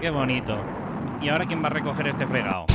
qué bonito. ¿Y ahora quién va a recoger este fregado?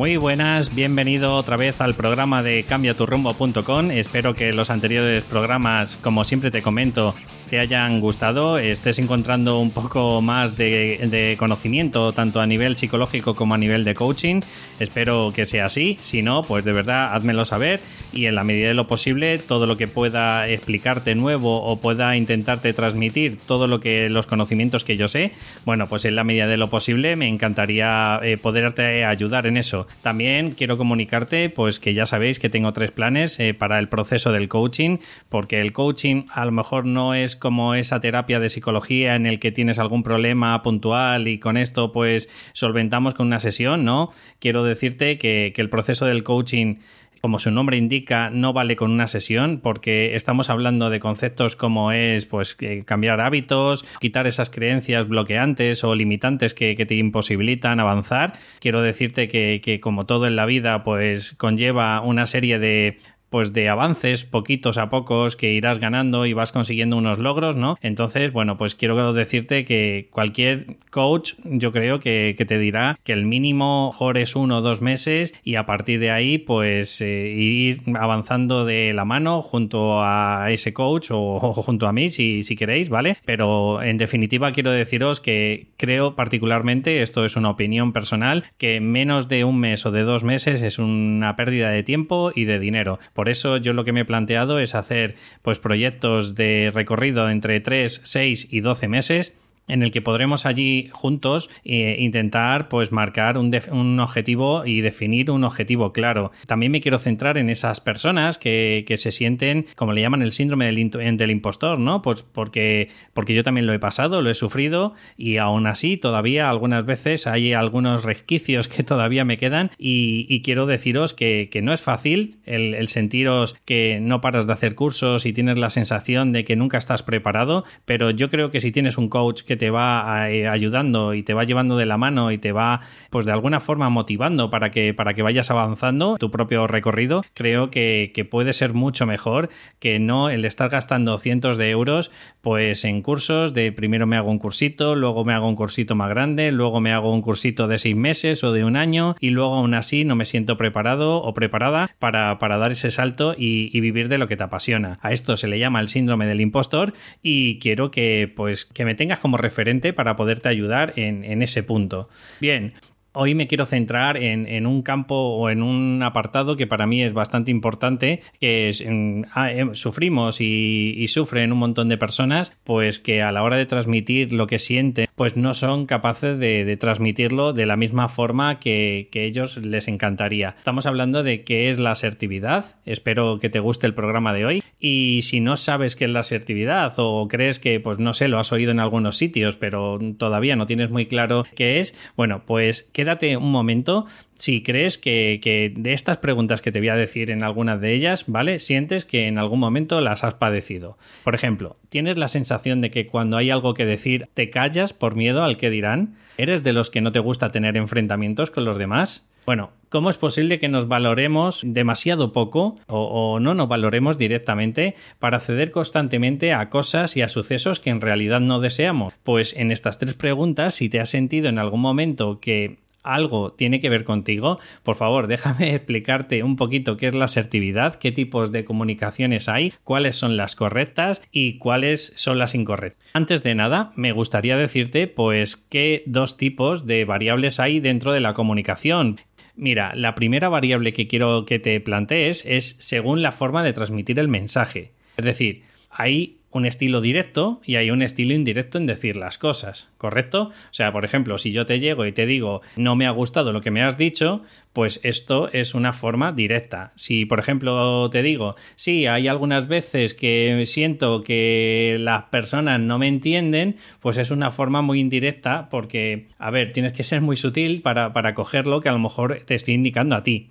Muy buenas, bienvenido otra vez al programa de cambiaturrumbo.com. Espero que los anteriores programas, como siempre te comento, te hayan gustado, estés encontrando un poco más de, conocimiento, tanto a nivel psicológico como a nivel de coaching. Espero que sea así. Si no, pues de verdad, házmelo saber y en la medida de lo posible, todo lo que pueda explicarte nuevo o pueda intentarte transmitir todo lo que los conocimientos que yo sé, bueno, pues en la medida de lo posible me encantaría eh, poderte ayudar en eso. También quiero comunicarte, pues que ya sabéis que tengo tres planes eh, para el proceso del coaching, porque el coaching a lo mejor no es como esa terapia de psicología en el que tienes algún problema puntual y con esto pues solventamos con una sesión, ¿no? Quiero decirte que, el proceso del coaching como su nombre indica, no vale con una sesión porque estamos hablando de conceptos como es pues cambiar hábitos, quitar esas creencias bloqueantes o limitantes que, que te imposibilitan avanzar. Quiero decirte que, que, como todo en la vida pues conlleva una serie de pues de avances poquitos a pocos que irás ganando y vas consiguiendo unos logros, ¿no? Entonces, bueno, pues quiero decirte que cualquier coach yo creo que, te dirá que el mínimo mejor es uno o dos meses y a partir de ahí pues eh, ir avanzando de la mano junto a ese coach o, junto a mí si, si queréis, ¿vale? Pero en definitiva quiero deciros que creo particularmente, esto es una opinión personal, que menos de un mes o de dos meses es una pérdida de tiempo y de dinero por eso yo lo que me he planteado es hacer pues proyectos de recorrido entre 3, 6 y 12 meses en el que podremos allí juntos eh, intentar pues marcar un, un, objetivo y definir un objetivo claro. También me quiero centrar en esas personas que, que se sienten, como le llaman, el síndrome del, del, impostor, ¿no? Pues porque, porque yo también lo he pasado, lo he sufrido y aún así todavía algunas veces hay algunos resquicios que todavía me quedan y, quiero deciros que, que, no es fácil el, el sentiros que no paras de hacer cursos y tienes la sensación de que nunca estás preparado, pero yo creo que si tienes un coach que te va eh, ayudando y te va llevando de la mano y te va, pues de alguna forma motivando para que, para que vayas avanzando tu propio recorrido, creo que, puede ser mucho mejor que no el estar gastando cientos de euros, pues en cursos de primero me hago un cursito, luego me hago un cursito más grande, luego me hago un cursito de seis meses o de un año y luego aún así no me siento preparado o preparada para, dar ese salto y, y vivir de lo que te apasiona. A esto se le llama el síndrome del impostor y quiero que pues que me tengas como referente para poderte ayudar en, en ese punto. Bien, Hoy me quiero centrar en, un campo o en un apartado que para mí es bastante importante, que es, ah, eh, sufrimos y, sufren un montón de personas, pues que a la hora de transmitir lo que sienten, pues no son capaces de, transmitirlo de la misma forma que, que, ellos les encantaría. Estamos hablando de qué es la asertividad, espero que te guste el programa de hoy, y si no sabes qué es la asertividad o crees que, pues no sé, lo has oído en algunos sitios, pero todavía no tienes muy claro qué es, bueno, pues quédate un momento si crees que, de estas preguntas que te voy a decir en algunas de ellas, ¿vale? Sientes que en algún momento las has padecido. Por ejemplo, ¿tienes la sensación de que cuando hay algo que decir te callas por miedo al que dirán? ¿Eres de los que no te gusta tener enfrentamientos con los demás? Bueno, ¿cómo es posible que nos valoremos demasiado poco o, o, no nos valoremos directamente para ceder constantemente a cosas y a sucesos que en realidad no deseamos? Pues en estas tres preguntas, si te has sentido en algún momento que algo tiene que ver contigo, por favor, déjame explicarte un poquito qué es la asertividad, qué tipos de comunicaciones hay, cuáles son las correctas y cuáles son las incorrectas. Antes de nada, me gustaría decirte pues qué dos tipos de variables hay dentro de la comunicación. Mira, la primera variable que quiero que te plantees es según la forma de transmitir el mensaje. Es decir, hay un estilo directo y hay un estilo indirecto en decir las cosas, ¿correcto? O sea, por ejemplo, si yo te llego y te digo no me ha gustado lo que me has dicho, pues esto es una forma directa. Si, por ejemplo, te digo, sí, hay algunas veces que siento que las personas no me entienden, pues es una forma muy indirecta porque, a ver, tienes que ser muy sutil para, para coger lo que a lo mejor te estoy indicando a ti.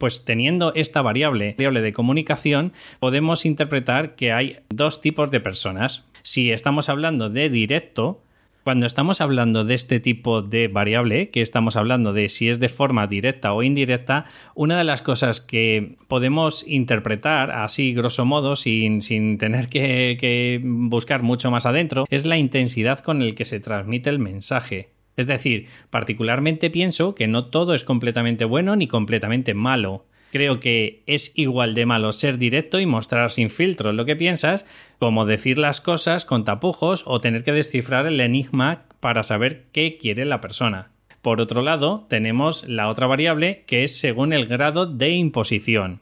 Pues teniendo esta variable, variable de comunicación, podemos interpretar que hay dos tipos de personas. Si estamos hablando de directo, cuando estamos hablando de este tipo de variable, que estamos hablando de si es de forma directa o indirecta, una de las cosas que podemos interpretar así grosso modo, sin, sin tener que, buscar mucho más adentro, es la intensidad con el que se transmite el mensaje. Es decir, particularmente pienso que no todo es completamente bueno ni completamente malo. Creo que es igual de malo ser directo y mostrar sin filtros lo que piensas, como decir las cosas con tapujos o tener que descifrar el enigma para saber qué quiere la persona. Por otro lado, tenemos la otra variable que es según el grado de imposición.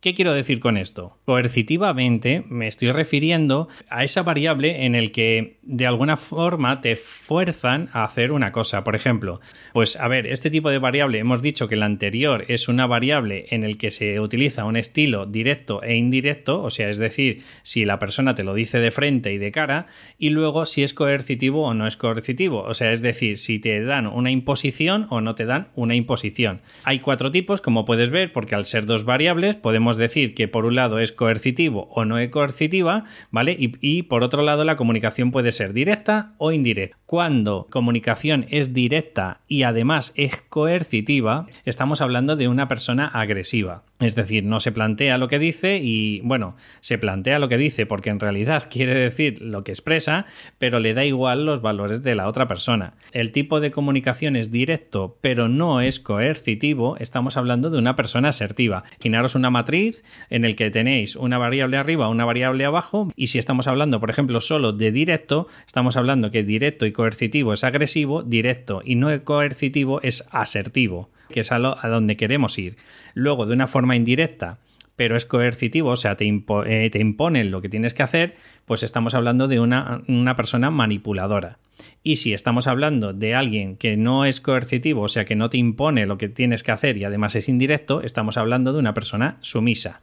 ¿Qué quiero decir con esto? Coercitivamente me estoy refiriendo a esa variable en el que de alguna forma te fuerzan a hacer una cosa. Por ejemplo, pues a ver, este tipo de variable hemos dicho que la anterior es una variable en el que se utiliza un estilo directo e indirecto, o sea, es decir, si la persona te lo dice de frente y de cara, y luego si es coercitivo o no es coercitivo, o sea, es decir, si te dan una imposición o no te dan una imposición. Hay cuatro tipos, como puedes ver, porque al ser dos variables podemos decir que por un lado es coercitivo o no es coercitiva, ¿vale? Y, y, por otro lado la comunicación puede ser directa o indirecta. Cuando comunicación es directa y además es coercitiva, estamos hablando de una persona agresiva. Es decir, no se plantea lo que dice y, bueno, se plantea lo que dice porque en realidad quiere decir lo que expresa, pero le da igual los valores de la otra persona. El tipo de comunicación es directo, pero no es coercitivo, estamos hablando de una persona asertiva. Imaginaros una matriz en el que tenéis una variable arriba, una variable abajo, y si estamos hablando, por ejemplo, solo de directo, estamos hablando que directo y coercitivo es agresivo, directo y no coercitivo es asertivo que es a, donde queremos ir. Luego, de una forma indirecta, pero es coercitivo, o sea, te, eh, te imponen lo que tienes que hacer, pues estamos hablando de una, una, persona manipuladora. Y si estamos hablando de alguien que no es coercitivo, o sea, que no te impone lo que tienes que hacer y además es indirecto, estamos hablando de una persona sumisa.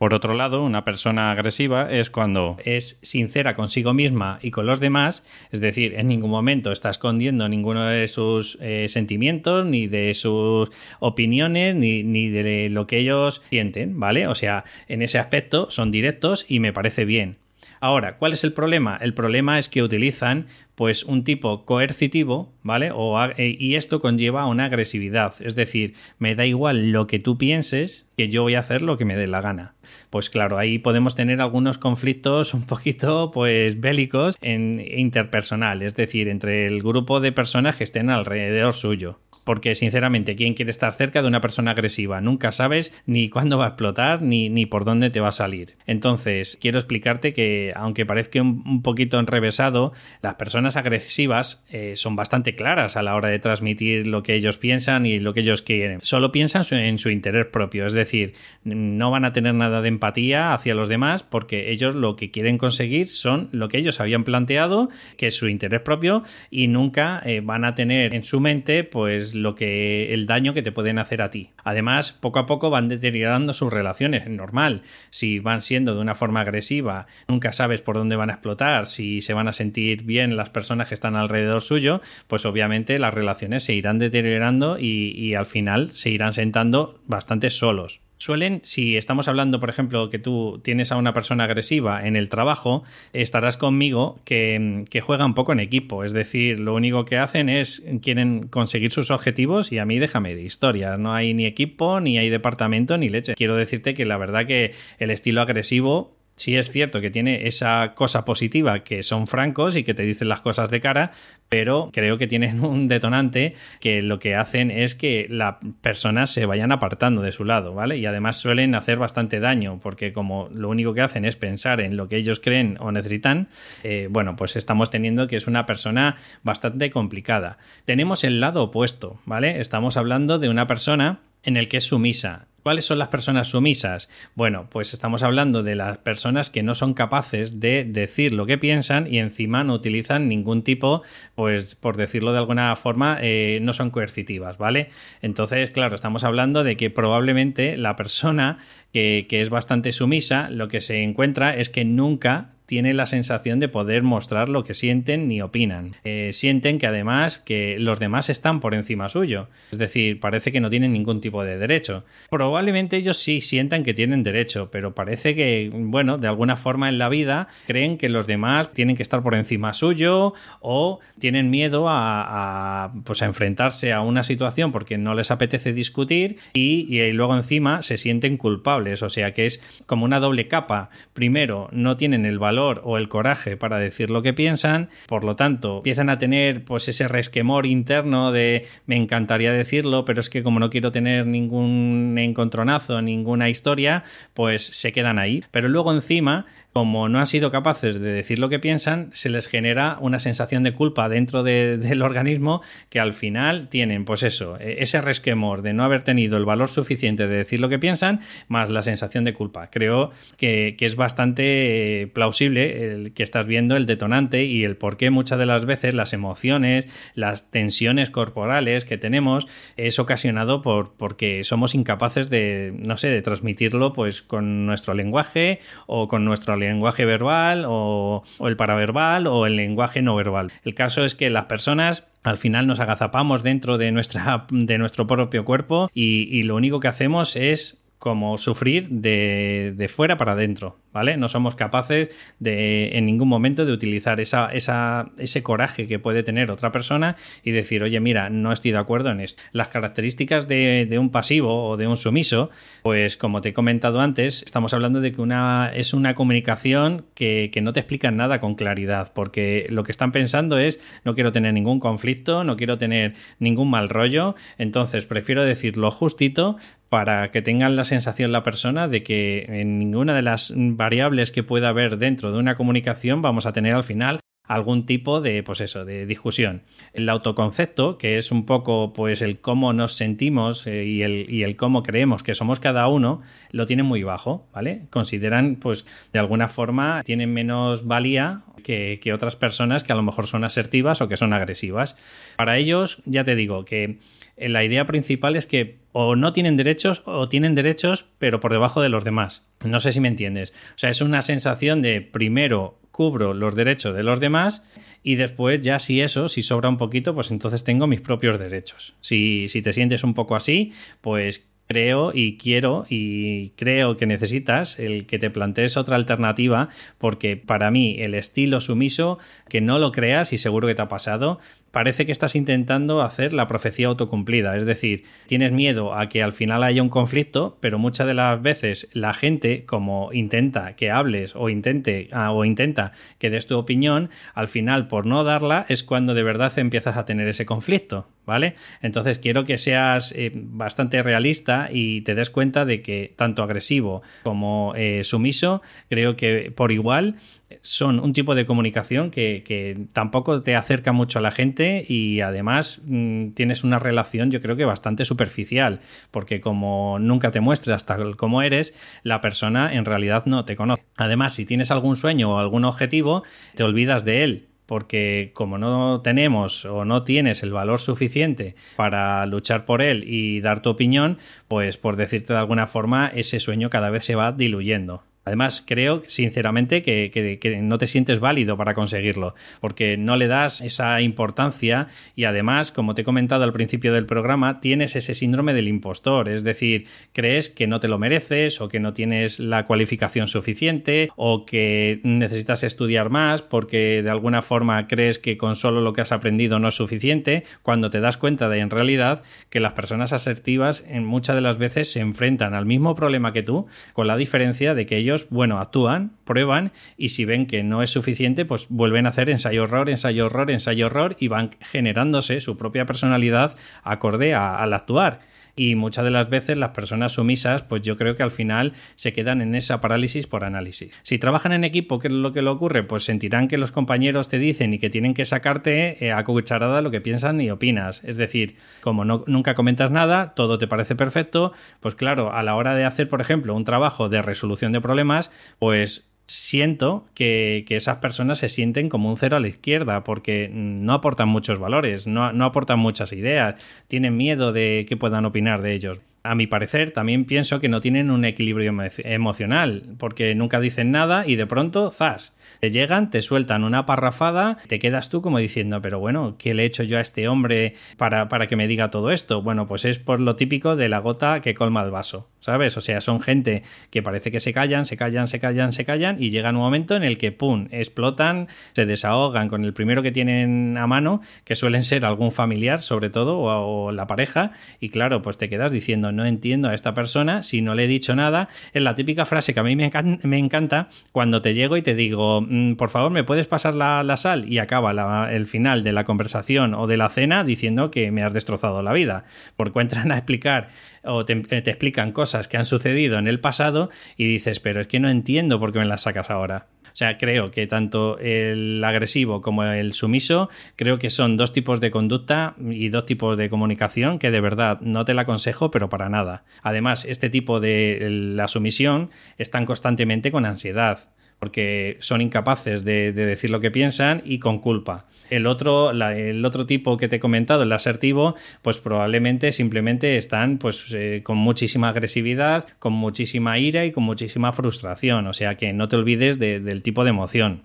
Por otro lado, una persona agresiva es cuando es sincera consigo misma y con los demás, es decir, en ningún momento está escondiendo ninguno de sus eh, sentimientos, ni de sus opiniones, ni, ni de lo que ellos sienten, ¿vale? O sea, en ese aspecto son directos y me parece bien. Ahora, ¿cuál es el problema? El problema es que utilizan pues un tipo coercitivo, ¿vale? O, eh, y esto conlleva una agresividad, es decir, me da igual lo que tú pienses, que yo voy a hacer lo que me dé la gana. Pues claro, ahí podemos tener algunos conflictos un poquito pues bélicos en interpersonal, es decir, entre el grupo de personas que estén alrededor suyo porque sinceramente, ¿quién quiere estar cerca de una persona agresiva? Nunca sabes ni cuándo va a explotar ni, ni por dónde te va a salir. Entonces, quiero explicarte que, aunque parezca un, poquito enrevesado, las personas agresivas eh, son bastante claras a la hora de transmitir lo que ellos piensan y lo que ellos quieren. Solo piensan en su interés propio, es decir, no van a tener nada de empatía hacia los demás porque ellos lo que quieren conseguir son lo que ellos habían planteado, que es su interés propio, y nunca eh, van a tener en su mente, pues, lo que el daño que te pueden hacer a ti. Además, poco a poco van deteriorando sus relaciones, es normal. Si van siendo de una forma agresiva, nunca sabes por dónde van a explotar, si se van a sentir bien las personas que están alrededor suyo, pues obviamente las relaciones se irán deteriorando y, al final se irán sentando bastante solos suelen, si estamos hablando, por ejemplo, que tú tienes a una persona agresiva en el trabajo, estarás conmigo que, que, juega un poco en equipo. Es decir, lo único que hacen es quieren conseguir sus objetivos y a mí déjame de historias. No hay ni equipo, ni hay departamento, ni leche. Quiero decirte que la verdad que el estilo agresivo sí es cierto que tiene esa cosa positiva que son francos y que te dicen las cosas de cara, pero creo que tienen un detonante que lo que hacen es que las personas se vayan apartando de su lado, ¿vale? Y además suelen hacer bastante daño, porque como lo único que hacen es pensar en lo que ellos creen o necesitan, eh, bueno, pues estamos teniendo que es una persona bastante complicada. Tenemos el lado opuesto, ¿vale? Estamos hablando de una persona en el que es sumisa. ¿Cuáles son las personas sumisas? Bueno, pues estamos hablando de las personas que no son capaces de decir lo que piensan y encima no utilizan ningún tipo, pues por decirlo de alguna forma, eh, no son coercitivas, ¿vale? Entonces, claro, estamos hablando de que probablemente la persona que, que es bastante sumisa, lo que se encuentra es que nunca tiene la sensación de poder mostrar lo que sienten ni opinan. Eh, sienten que además que los demás están por encima suyo. Es decir, parece que no tienen ningún tipo de derecho. Probablemente ellos sí sientan que tienen derecho, pero parece que, bueno, de alguna forma en la vida creen que los demás tienen que estar por encima suyo o tienen miedo a, pues a enfrentarse a una situación porque no les apetece discutir y, y luego encima se sienten culpables. O sea que es como una doble capa. Primero, no tienen el valor o el coraje para decir lo que piensan, por lo tanto, empiezan a tener pues ese resquemor interno de me encantaría decirlo, pero es que como no quiero tener ningún encontronazo, ninguna historia, pues se quedan ahí. Pero luego encima como no han sido capaces de decir lo que piensan, se les genera una sensación de culpa dentro del organismo que al final tienen, pues eso, e, ese resquemor de no haber tenido el valor suficiente de decir lo que piensan, más la sensación de culpa. Creo que, es bastante eh, plausible el que estás viendo el detonante y el por qué muchas de las veces las emociones, las tensiones corporales que tenemos es ocasionado por porque somos incapaces de, no sé, de transmitirlo pues con nuestro lenguaje o con nuestro lenguaje verbal o, el paraverbal o el lenguaje no verbal. El caso es que las personas al final nos agazapamos dentro de, nuestra, de nuestro propio cuerpo y lo único que hacemos es como sufrir de, de, fuera para adentro, ¿vale? No somos capaces de en ningún momento de utilizar esa, esa, ese coraje que puede tener otra persona y decir, oye, mira, no estoy de acuerdo en esto. Las características de, de un pasivo o de un sumiso, pues como te he comentado antes, estamos hablando de que una, es una comunicación que, que no te explica nada con claridad, porque lo que están pensando es, no quiero tener ningún conflicto, no quiero tener ningún mal rollo, entonces prefiero decir lo justito, para que tengan la sensación la persona de que en ninguna de las variables que pueda haber dentro de una comunicación vamos a tener al final algún tipo de, pues eso, de discusión. El autoconcepto, que es un poco pues el cómo nos sentimos eh, y, el, y, el, cómo creemos que somos cada uno, lo tienen muy bajo, ¿vale? Consideran, pues, de alguna forma, tienen menos valía que, que otras personas que a lo mejor son asertivas o que son agresivas. Para ellos, ya te digo que la idea principal es que o no tienen derechos o tienen derechos pero por debajo de los demás. No sé si me entiendes. O sea, es una sensación de primero cubro los derechos de los demás y después ya si eso, si sobra un poquito, pues entonces tengo mis propios derechos. Si, si te sientes un poco así, pues creo y quiero y creo que necesitas el que te plantees otra alternativa porque para mí el estilo sumiso, que no lo creas y seguro que te ha pasado, parece que estás intentando hacer la profecía autocumplida. Es decir, tienes miedo a que al final haya un conflicto, pero muchas de las veces la gente, como intenta que hables o intente ah, o intenta que des tu opinión, al final por no darla es cuando de verdad empiezas a tener ese conflicto. ¿Vale? Entonces quiero que seas eh, bastante realista y te des cuenta de que tanto agresivo como eh, sumiso, creo que por igual son un tipo de comunicación que, tampoco te acerca mucho a la gente y además mm, tienes una relación yo creo que bastante superficial, porque como nunca te muestres tal como eres, la persona en realidad no te conoce. Además, si tienes algún sueño o algún objetivo, te olvidas de él porque como no tenemos o no tienes el valor suficiente para luchar por él y dar tu opinión, pues por decirte de alguna forma, ese sueño cada vez se va diluyendo. Además, creo sinceramente que, no te sientes válido para conseguirlo, porque no le das esa importancia y además, como te he comentado al principio del programa, tienes ese síndrome del impostor, es decir, crees que no te lo mereces o que no tienes la cualificación suficiente o que necesitas estudiar más porque de alguna forma crees que con solo lo que has aprendido no es suficiente, cuando te das cuenta de en realidad que las personas asertivas en muchas de las veces se enfrentan al mismo problema que tú, con la diferencia de que bueno, actúan, prueban y si ven que no es suficiente, pues vuelven a hacer ensayo-horror, ensayo-horror, ensayo-horror y van generándose su propia personalidad acorde al actuar y muchas de las veces las personas sumisas pues yo creo que al final se quedan en esa parálisis por análisis. Si trabajan en equipo, ¿qué es lo que le ocurre? Pues sentirán que los compañeros te dicen y que tienen que sacarte eh, a cucharada lo que piensan y opinas. Es decir, como nunca comentas nada, todo te parece perfecto, pues claro, a la hora de hacer, por ejemplo, un trabajo de resolución de problemas, pues siento que, esas personas se sienten como un cero a la izquierda porque no aportan muchos valores, no, no, aportan muchas ideas, tienen miedo de que puedan opinar de ellos. A mi parecer, también pienso que no tienen un equilibrio emocional, porque nunca dicen nada y de pronto, zas, te llegan, te sueltan una parrafada, te quedas tú como diciendo, pero bueno, ¿qué le he hecho yo a este hombre para, para que me diga todo esto? Bueno, pues es por lo típico de la gota que colma el vaso, ¿sabes? O sea, son gente que parece que se callan, se callan, se callan, se callan y llega un momento en el que, ¡pum!, explotan, se desahogan con el primero que tienen a mano, que suelen ser algún familiar, sobre todo, o, o la pareja, y claro, pues te quedas diciendo, no entiendo a esta persona si no le he dicho nada. Es la típica frase que a mí me, encanta, cuando te llego y te digo, mm, por favor, ¿me puedes pasar la, sal? Y acaba el final de la conversación o de la cena diciendo que me has destrozado la vida. Porque entran a explicar o te, te explican cosas que han sucedido en el pasado y dices, pero es que no entiendo por qué me las sacas ahora. O sea, creo que tanto el agresivo como el sumiso, creo que son dos tipos de conducta y dos tipos de comunicación que de verdad no te la aconsejo, pero para nada. Además, este tipo de la sumisión están constantemente con ansiedad porque son incapaces de, decir lo que piensan y con culpa. El otro, el otro tipo que te he comentado, el asertivo, pues probablemente simplemente están pues eh, con muchísima agresividad, con muchísima ira y con muchísima frustración. O sea que no te olvides del tipo de emoción.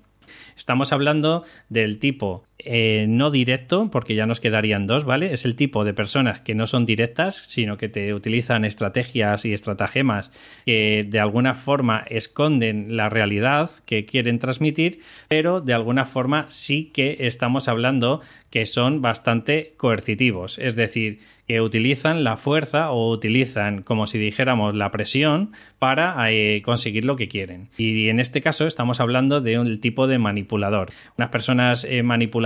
Estamos hablando del tipo eh, no directo, porque ya nos quedarían dos, ¿vale? Es el tipo de personas que no son directas, sino que te utilizan estrategias y estratagemas que de alguna forma esconden la realidad que quieren transmitir, pero de alguna forma sí que estamos hablando que son bastante coercitivos, es decir, que utilizan la fuerza o utilizan, como si dijéramos, la presión para eh, conseguir lo que quieren. Y en este caso estamos hablando de un tipo de manipulador. Unas personas eh, manipuladoras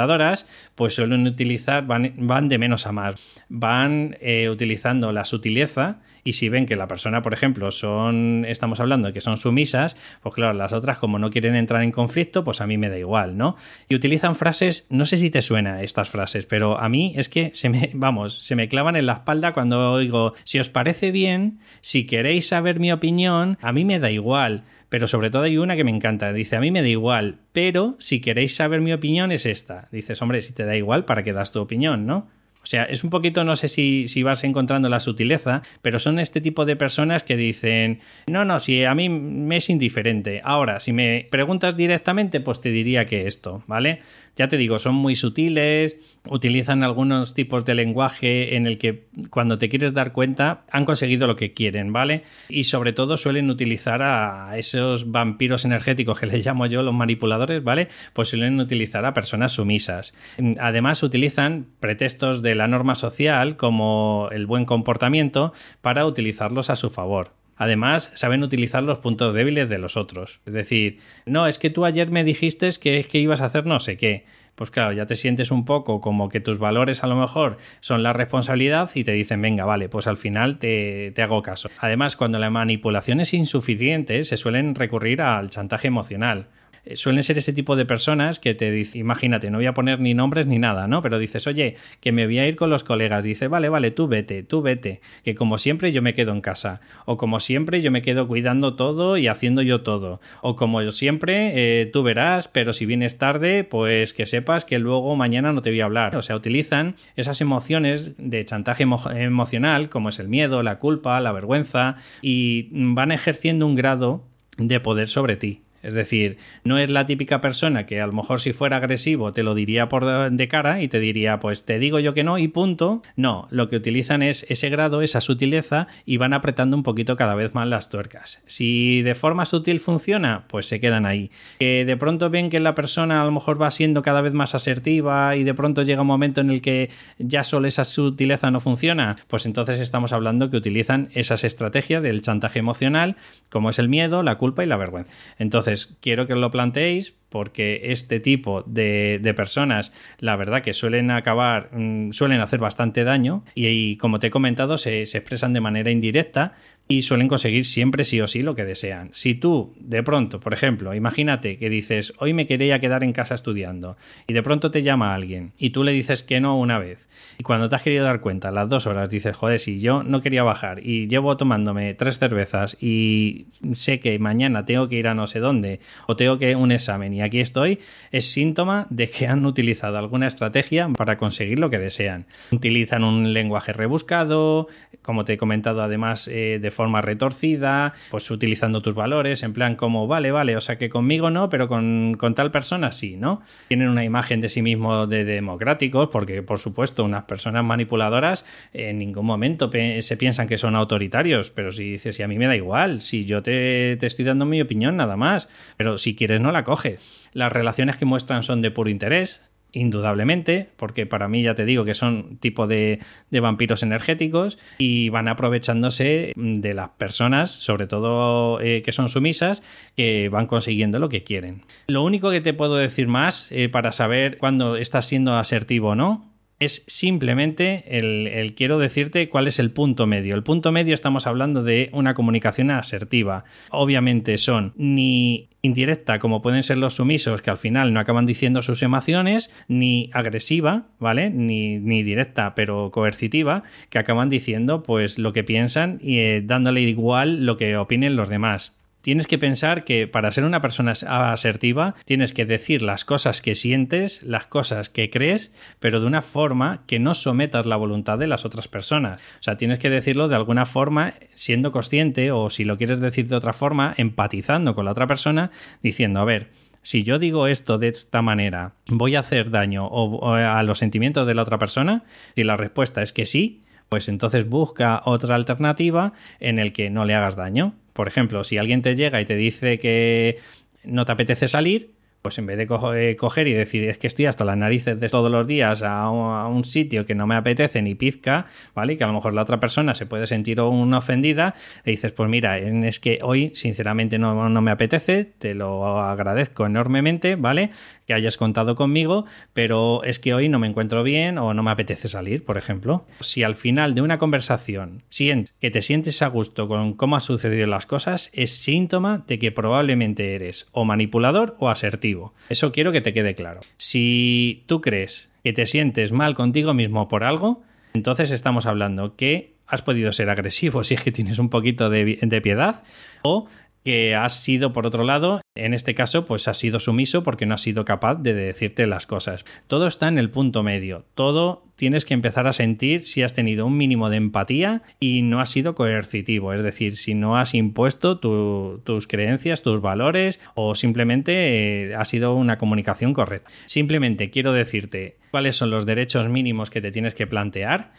pues suelen utilizar, van, de menos a más, van eh, utilizando la sutileza y si ven que la persona, por ejemplo, son, estamos hablando que son sumisas, pues claro, las otras como no quieren entrar en conflicto, pues a mí me da igual, ¿no? Y utilizan frases, no sé si te suena estas frases, pero a mí es que se me, vamos, se me clavan en la espalda cuando oigo, si os parece bien, si queréis saber mi opinión, a mí me da igual. Pero sobre todo hay una que me encanta. Dice, a mí me da igual, pero si queréis saber mi opinión es esta. Dices, hombre, si te da igual, ¿para qué das tu opinión, no? O sea, es un poquito, no sé si, si, vas encontrando la sutileza, pero son este tipo de personas que dicen, no, no, si a mí me es indiferente. Ahora, si me preguntas directamente, pues te diría que esto, ¿vale? Ya te digo, son muy sutiles, utilizan algunos tipos de lenguaje en el que cuando te quieres dar cuenta han conseguido lo que quieren, ¿vale? Y sobre todo suelen utilizar a esos vampiros energéticos que les llamo yo los manipuladores, ¿vale? Pues suelen utilizar a personas sumisas. Además utilizan pretextos de la norma social como el buen comportamiento para utilizarlos a su favor. Además, saben utilizar los puntos débiles de los otros. Es decir, no, es que tú ayer me dijiste que, que ibas a hacer no sé qué. Pues claro, ya te sientes un poco como que tus valores a lo mejor son la responsabilidad y te dicen, venga, vale, pues al final te, te hago caso. Además, cuando la manipulación es insuficiente, se suelen recurrir al chantaje emocional. Eh, suelen ser ese tipo de personas que te dicen, imagínate, no voy a poner ni nombres ni nada, ¿no? Pero dices, oye, que me voy a ir con los colegas. Dice, vale, vale, tú vete, tú vete, que como siempre yo me quedo en casa. O como siempre yo me quedo cuidando todo y haciendo yo todo. O como yo siempre, eh, tú verás, pero si vienes tarde, pues que sepas que luego mañana no te voy a hablar. O sea, utilizan esas emociones de chantaje emocional, como es el miedo, la culpa, la vergüenza, y van ejerciendo un grado de poder sobre ti. Es decir, no es la típica persona que a lo mejor si fuera agresivo te lo diría por de cara y te diría, pues te digo yo que no y punto. No, lo que utilizan es ese grado, esa sutileza y van apretando un poquito cada vez más las tuercas. Si de forma sutil funciona, pues se quedan ahí. Que de pronto ven que la persona a lo mejor va siendo cada vez más asertiva y de pronto llega un momento en el que ya solo esa sutileza no funciona, pues entonces estamos hablando que utilizan esas estrategias del chantaje emocional, como es el miedo, la culpa y la vergüenza. Entonces, entonces, quiero que os lo planteéis porque este tipo de, personas, la verdad que suelen acabar, mm, suelen hacer bastante daño y, como te he comentado, se, se, expresan de manera indirecta y suelen conseguir siempre sí o sí lo que desean. Si tú, de pronto, por ejemplo, imagínate que dices, hoy me quería quedar en casa estudiando y de pronto te llama alguien y tú le dices que no una vez y cuando te has querido dar cuenta, a las dos horas dices, joder, si yo no quería bajar y llevo tomándome tres cervezas y sé que mañana tengo que ir a no sé dónde o tengo que un examen y aquí estoy, es síntoma de que han utilizado alguna estrategia para conseguir lo que desean. Utilizan un lenguaje rebuscado, como te he comentado además eh, de forma retorcida, pues utilizando tus valores, en plan como, vale, vale, o sea que conmigo no, pero con, tal persona sí, ¿no? Tienen una imagen de sí mismo de democráticos, porque por supuesto unas personas manipuladoras en ningún momento se piensan que son autoritarios, pero si dices, si a mí me da igual, si yo te, te estoy dando mi opinión nada más, pero si quieres no la coges. Las relaciones que muestran son de puro interés, indudablemente, porque para mí ya te digo que son tipo de, vampiros energéticos y van aprovechándose de las personas, sobre todo eh, que son sumisas, que van consiguiendo lo que quieren. Lo único que te puedo decir más eh, para saber cuándo estás siendo asertivo o no es simplemente el, quiero decirte cuál es el punto medio. El punto medio estamos hablando de una comunicación asertiva. Obviamente son ni indirecta como pueden ser los sumisos que al final no acaban diciendo sus emociones, ni agresiva, ¿vale? Ni, ni directa pero coercitiva, que acaban diciendo pues lo que piensan y eh, dándole igual lo que opinen los demás. Tienes que pensar que para ser una persona asertiva tienes que decir las cosas que sientes, las cosas que crees, pero de una forma que no sometas la voluntad de las otras personas. O sea, tienes que decirlo de alguna forma siendo consciente o si lo quieres decir de otra forma, empatizando con la otra persona, diciendo, a ver, si yo digo esto de esta manera, ¿voy a hacer daño a los sentimientos de la otra persona? Si la respuesta es que sí, pues entonces busca otra alternativa en el que no le hagas daño. Por ejemplo, si alguien te llega y te dice que no te apetece salir, pues en vez de eh, coger y decir es que estoy hasta las narices de todos los días a un, sitio que no me apetece ni pizca, ¿vale? Que a lo mejor la otra persona se puede sentir una ofendida, le dices, pues mira, es que hoy sinceramente no, no me apetece, te lo agradezco enormemente, ¿vale? Que hayas contado conmigo, pero es que hoy no me encuentro bien o no me apetece salir, por ejemplo. Si al final de una conversación sientes que te sientes a gusto con cómo han sucedido las cosas, es síntoma de que probablemente eres o manipulador o asertivo. Eso quiero que te quede claro. Si tú crees que te sientes mal contigo mismo por algo, entonces estamos hablando que has podido ser agresivo si es que tienes un poquito de, de piedad o que has sido, por otro lado, en este caso, pues has sido sumiso porque no has sido capaz de decirte las cosas. Todo está en el punto medio. Todo tienes que empezar a sentir si has tenido un mínimo de empatía y no has sido coercitivo, es decir, si no has impuesto tus creencias, tus valores o simplemente eh, ha sido una comunicación correcta. Simplemente quiero decirte cuáles son los derechos mínimos que te tienes que plantear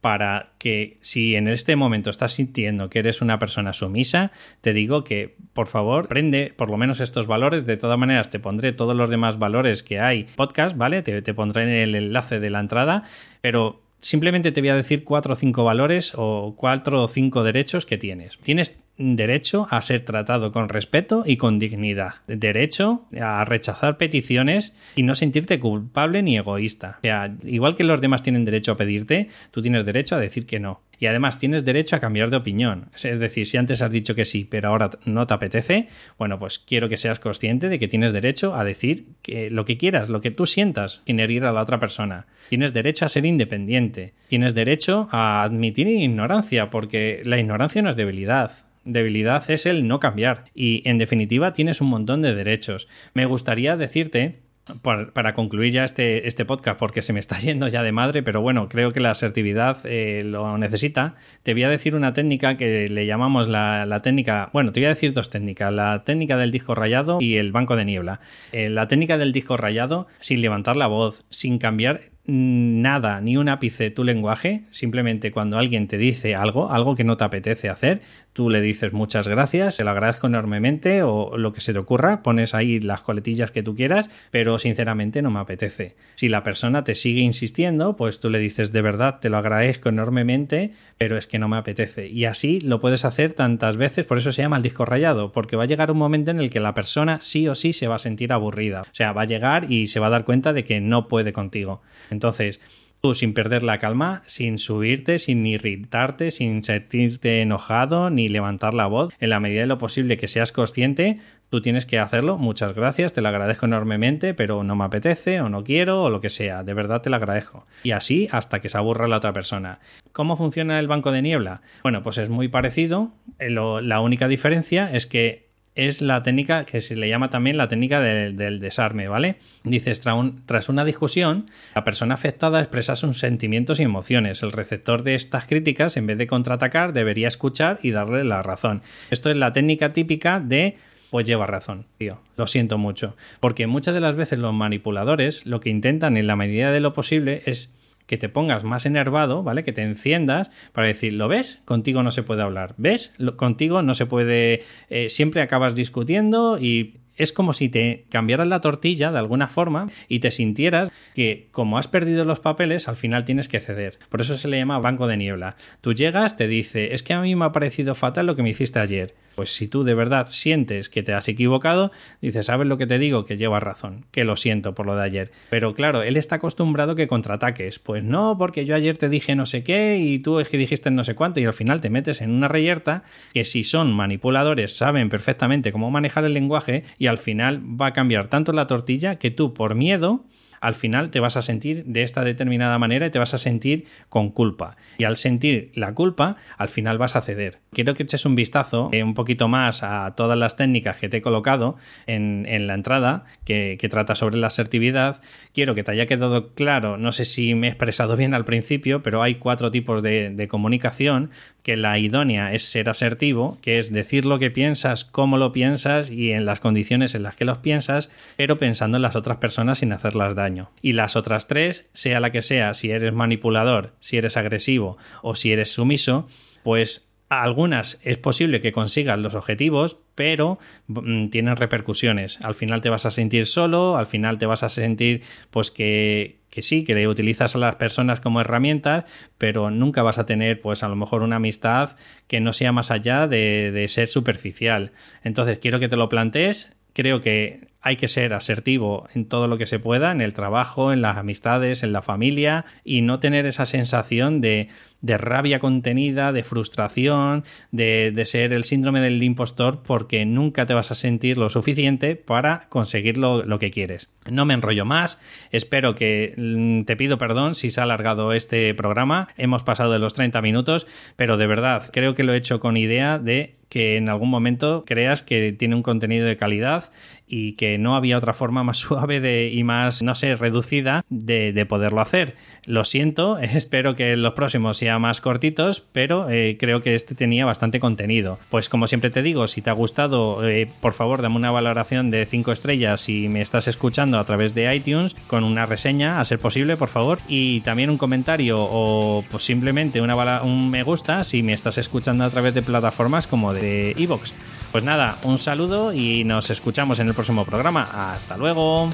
para que si en este momento estás sintiendo que eres una persona sumisa, te digo que por favor prende por lo menos estos valores. De todas maneras, te pondré todos los demás valores que hay podcast, ¿vale? Te, te pondré en el enlace de la entrada, pero simplemente te voy a decir cuatro o cinco valores o cuatro o cinco derechos que tienes. Tienes derecho a ser tratado con respeto y con dignidad. Derecho a rechazar peticiones y no sentirte culpable ni egoísta. O sea, igual que los demás tienen derecho a pedirte, tú tienes derecho a decir que no. Y además tienes derecho a cambiar de opinión. Es decir, si antes has dicho que sí, pero ahora no te apetece, bueno, pues quiero que seas consciente de que tienes derecho a decir que lo que quieras, lo que tú sientas, sin herir a la otra persona. Tienes derecho a ser independiente. Tienes derecho a admitir ignorancia, porque la ignorancia no es debilidad debilidad es el no cambiar. Y en definitiva tienes un montón de derechos. Me gustaría decirte para concluir ya este, este podcast, porque se me está yendo ya de madre, pero bueno, creo que la asertividad eh, lo necesita. Te voy a decir una técnica que le llamamos la, técnica, bueno, te voy a decir dos técnicas, la técnica del disco rayado y el banco de niebla. Eh, la técnica del disco rayado, sin levantar la voz, sin cambiar nada, ni un ápice tu lenguaje, simplemente cuando alguien te dice algo, algo que no te apetece hacer, tú le dices muchas gracias, se lo agradezco enormemente o lo que se te ocurra, pones ahí las coletillas que tú quieras, pero sinceramente no me apetece. Si la persona te sigue insistiendo, pues tú le dices de verdad, te lo agradezco enormemente, pero es que no me apetece. Y así lo puedes hacer tantas veces, por eso se llama el disco rayado, porque va a llegar un momento en el que la persona sí o sí se va a sentir aburrida. O sea, va a llegar y se va a dar cuenta de que no puede contigo. Entonces, tú sin perder la calma, sin subirte, sin irritarte, sin sentirte enojado ni levantar la voz, en la medida de lo posible que seas consciente, tú tienes que hacerlo. Muchas gracias, te lo agradezco enormemente, pero no me apetece o no quiero o lo que sea, de verdad te lo agradezco. Y así hasta que se aburra la otra persona. ¿Cómo funciona el banco de niebla? Bueno, pues es muy parecido, eh, la única diferencia es que es la técnica que se le llama también la técnica del, desarme, ¿vale? Dices, tras una discusión, la persona afectada expresa sus sentimientos y emociones. El receptor de estas críticas, en vez de contraatacar, debería escuchar y darle la razón. Esto es la técnica típica de pues lleva razón, tío. Lo siento mucho. Porque muchas de las veces los manipuladores lo que intentan en la medida de lo posible es que te pongas más enervado, ¿vale? Que te enciendas para decir, ¿lo ves? Contigo no se puede hablar. ¿Ves? contigo no se puede... Eh, siempre acabas discutiendo y es como si te cambiaras la tortilla de alguna forma y te sintieras que como has perdido los papeles, al final tienes que ceder. Por eso se le llama banco de niebla. Tú llegas, te dice, es que a mí me ha parecido fatal lo que me hiciste ayer. Pues si tú de verdad sientes que te has equivocado, dices, ¿sabes lo que te digo? Que llevas razón, que lo siento por lo de ayer. Pero claro, él está acostumbrado que contraataques. Pues no, porque yo ayer te dije no sé qué y tú es que dijiste no sé cuánto y al final te metes en una reyerta que si son manipuladores saben perfectamente cómo manejar el lenguaje y al final va a cambiar tanto la tortilla que tú por miedo al final te vas a sentir de esta determinada manera y te vas a sentir con culpa. Y al sentir la culpa, al final vas a ceder. Quiero que eches un vistazo eh, un poquito más a todas las técnicas que te he colocado en, la entrada, que, trata sobre la asertividad. Quiero que te haya quedado claro, no sé si me he expresado bien al principio, pero hay cuatro tipos de, comunicación, que la idónea es ser asertivo, que es decir lo que piensas, cómo lo piensas y en las condiciones en las que los piensas, pero pensando en las otras personas sin hacerlas daño. Y las otras tres, sea la que sea, si eres manipulador, si eres agresivo o si eres sumiso, pues algunas es posible que consigas los objetivos, pero mm, tienen repercusiones. Al final te vas a sentir solo, al final te vas a sentir pues que, sí, que le utilizas a las personas como herramientas, pero nunca vas a tener pues a lo mejor una amistad que no sea más allá de ser superficial. Entonces quiero que te lo plantees creo que hay que ser asertivo en todo lo que se pueda, en el trabajo, en las amistades, en la familia, y no tener esa sensación de, rabia contenida, de frustración, de, ser el síndrome del impostor, porque nunca te vas a sentir lo suficiente para conseguir lo, lo que quieres. No me enrollo más, espero que mm, te pido perdón si se ha alargado este programa, hemos pasado de los 30 minutos, pero de verdad creo que lo he hecho con idea de que en algún momento creas que tiene un contenido de calidad y que no había otra forma más suave de, y más, no sé, reducida de, poderlo hacer. Lo siento, espero que los próximos sean más cortitos, pero eh, creo que este tenía bastante contenido. Pues como siempre te digo, si te ha gustado, eh, por favor dame una valoración de 5 estrellas si me estás escuchando a través de iTunes, con una reseña, a ser posible, por favor, y también un comentario o pues simplemente un me gusta si me estás escuchando a través de plataformas como de Evox. Pues nada, un saludo y nos escuchamos en el próximo programa. Hasta luego.